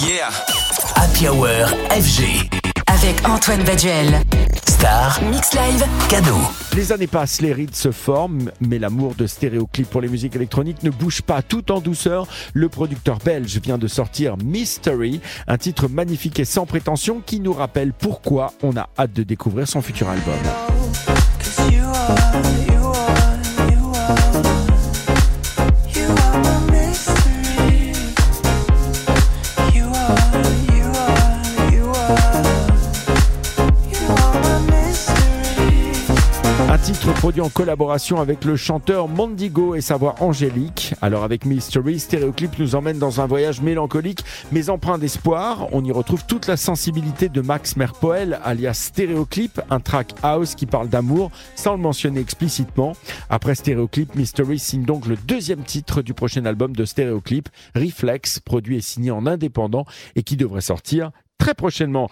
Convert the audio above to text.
Yeah. Happy Hour FG. Avec Antoine Baduel. Star. Mix Live. Cadeau. Les années passent, les rides se forment, mais l'amour de stéréoclip pour les musiques électroniques ne bouge pas tout en douceur. Le producteur belge vient de sortir Mystery, un titre magnifique et sans prétention qui nous rappelle pourquoi on a hâte de découvrir son futur album. Titre produit en collaboration avec le chanteur Mondigo et sa voix angélique. Alors avec Mystery, Stéréoclip nous emmène dans un voyage mélancolique mais empreint d'espoir. On y retrouve toute la sensibilité de Max Merpoel alias Stéréoclip, un track house qui parle d'amour sans le mentionner explicitement. Après Stéréoclip, Mystery signe donc le deuxième titre du prochain album de Stéréoclip, Reflex, produit et signé en indépendant et qui devrait sortir très prochainement.